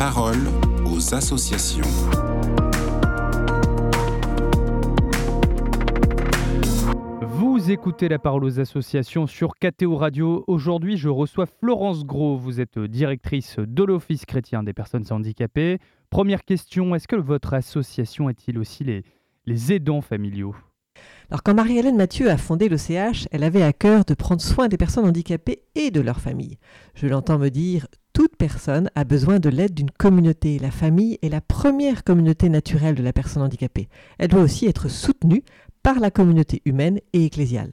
parole aux associations. Vous écoutez la parole aux associations sur KTO Radio. Aujourd'hui, je reçois Florence Gros. Vous êtes directrice de l'Office chrétien des personnes handicapées. Première question, est-ce que votre association est-il aussi les, les aidants familiaux? Alors quand Marie-Hélène Mathieu a fondé l'OCH, elle avait à cœur de prendre soin des personnes handicapées et de leur famille. Je l'entends me dire, toute personne a besoin de l'aide d'une communauté. La famille est la première communauté naturelle de la personne handicapée. Elle doit aussi être soutenue par la communauté humaine et ecclésiale.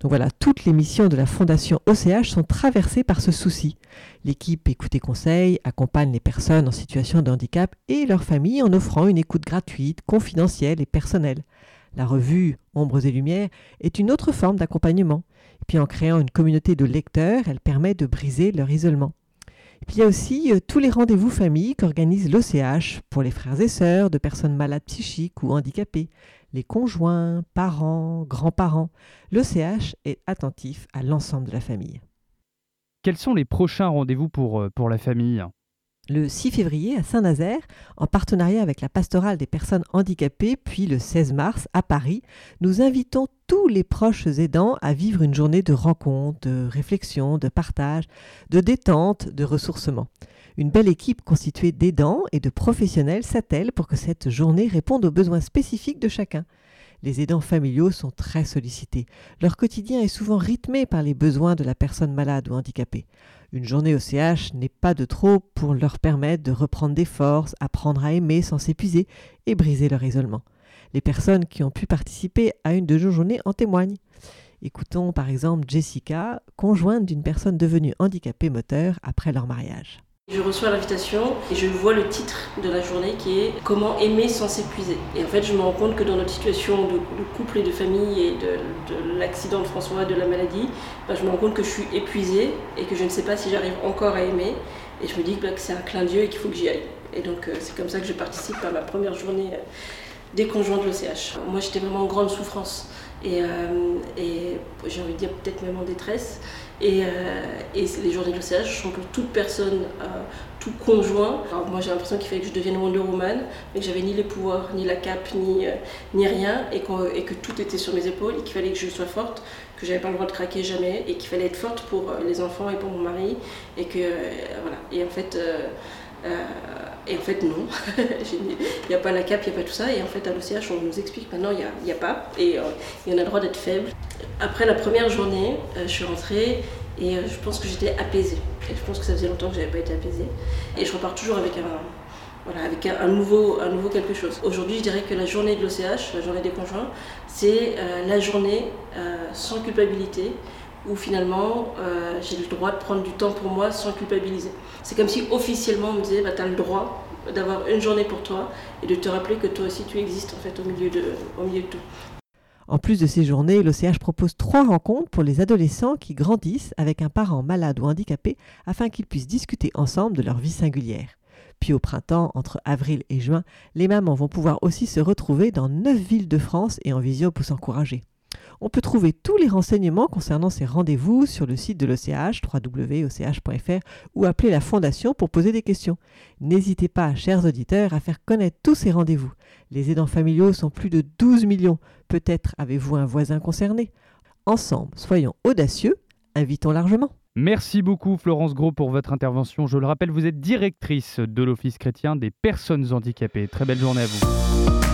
Donc voilà, toutes les missions de la Fondation OCH sont traversées par ce souci. L'équipe Écoute et Conseil accompagne les personnes en situation de handicap et leurs familles en offrant une écoute gratuite, confidentielle et personnelle. La revue Ombres et Lumières est une autre forme d'accompagnement. Puis en créant une communauté de lecteurs, elle permet de briser leur isolement. Puis il y a aussi euh, tous les rendez-vous famille qu'organise l'OCH pour les frères et sœurs de personnes malades psychiques ou handicapées, les conjoints, parents, grands-parents. L'OCH est attentif à l'ensemble de la famille. Quels sont les prochains rendez-vous pour, euh, pour la famille? Le 6 février à Saint-Nazaire, en partenariat avec la pastorale des personnes handicapées, puis le 16 mars à Paris, nous invitons tous les proches aidants à vivre une journée de rencontre, de réflexion, de partage, de détente, de ressourcement. Une belle équipe constituée d'aidants et de professionnels s'attelle pour que cette journée réponde aux besoins spécifiques de chacun. Les aidants familiaux sont très sollicités. Leur quotidien est souvent rythmé par les besoins de la personne malade ou handicapée. Une journée au CH n'est pas de trop pour leur permettre de reprendre des forces, apprendre à aimer sans s'épuiser et briser leur isolement. Les personnes qui ont pu participer à une de nos journées en témoignent. Écoutons par exemple Jessica, conjointe d'une personne devenue handicapée moteur après leur mariage. Je reçois l'invitation et je vois le titre de la journée qui est Comment aimer sans s'épuiser. Et en fait, je me rends compte que dans notre situation de, couple et de famille et de, l'accident de François, de la maladie, bah, je me rends compte que je suis épuisée et que je ne sais pas si j'arrive encore à aimer. Et je me dis bah, que c'est un clin d'yeux et qu'il faut que j'y aille. Et donc, euh, c'est comme ça que je participe à ma première journée des conjoints de l'OCH. Moi, j'étais vraiment en grande souffrance et, euh, et j'ai envie de dire peut-être même en détresse. Et, euh, les journées de l'OCH sont pour toute personne, euh, tout conjoint. Alors moi j'ai l'impression qu'il fallait que je devienne Wonder Woman, mais que j'avais ni les pouvoirs, ni la cape, ni, rien, et, et, que tout était sur mes épaules, et qu'il fallait que je sois forte, que j'avais pas le droit de craquer jamais, et qu'il fallait être forte pour les enfants et pour mon mari, et que voilà. Et en fait, et en fait, non. il n'y a pas la cape, il n'y a pas tout ça. Et en fait, à l'OCH, on nous explique maintenant, il n'y a, a, pas. Et il y en a le droit d'être faible. Après la première journée, euh, je suis rentrée et euh, je pense que j'étais apaisée. Et je pense que ça faisait longtemps que je n'avais pas été apaisée. Et je repars toujours avec un, voilà, avec un, nouveau, un nouveau quelque chose. Aujourd'hui, je dirais que la journée de l'OCH, la journée des conjoints, c'est euh, la journée sans culpabilité, où finalement j'ai le droit de prendre du temps pour moi sans culpabiliser. C'est comme si officiellement on me disait bah, tu le droit d'avoir une journée pour toi et de te rappeler que toi aussi tu existes en fait au milieu de, au milieu de tout. En plus de ces journées, l'OCH propose trois rencontres pour les adolescents qui grandissent avec un parent malade ou handicapé afin qu'ils puissent discuter ensemble de leur vie singulière. Puis au printemps, entre avril et juin, les mamans vont pouvoir aussi se retrouver dans neuf villes de France et en visio pour s'encourager. On peut trouver tous les renseignements concernant ces rendez-vous sur le site de l'OCH, www.och.fr, ou appeler la Fondation pour poser des questions. N'hésitez pas, chers auditeurs, à faire connaître tous ces rendez-vous. Les aidants familiaux sont plus de 12 millions. Peut-être avez-vous un voisin concerné. Ensemble, soyons audacieux, invitons largement. Merci beaucoup Florence Gros pour votre intervention. Je le rappelle, vous êtes directrice de l'Office chrétien des personnes handicapées. Très belle journée à vous.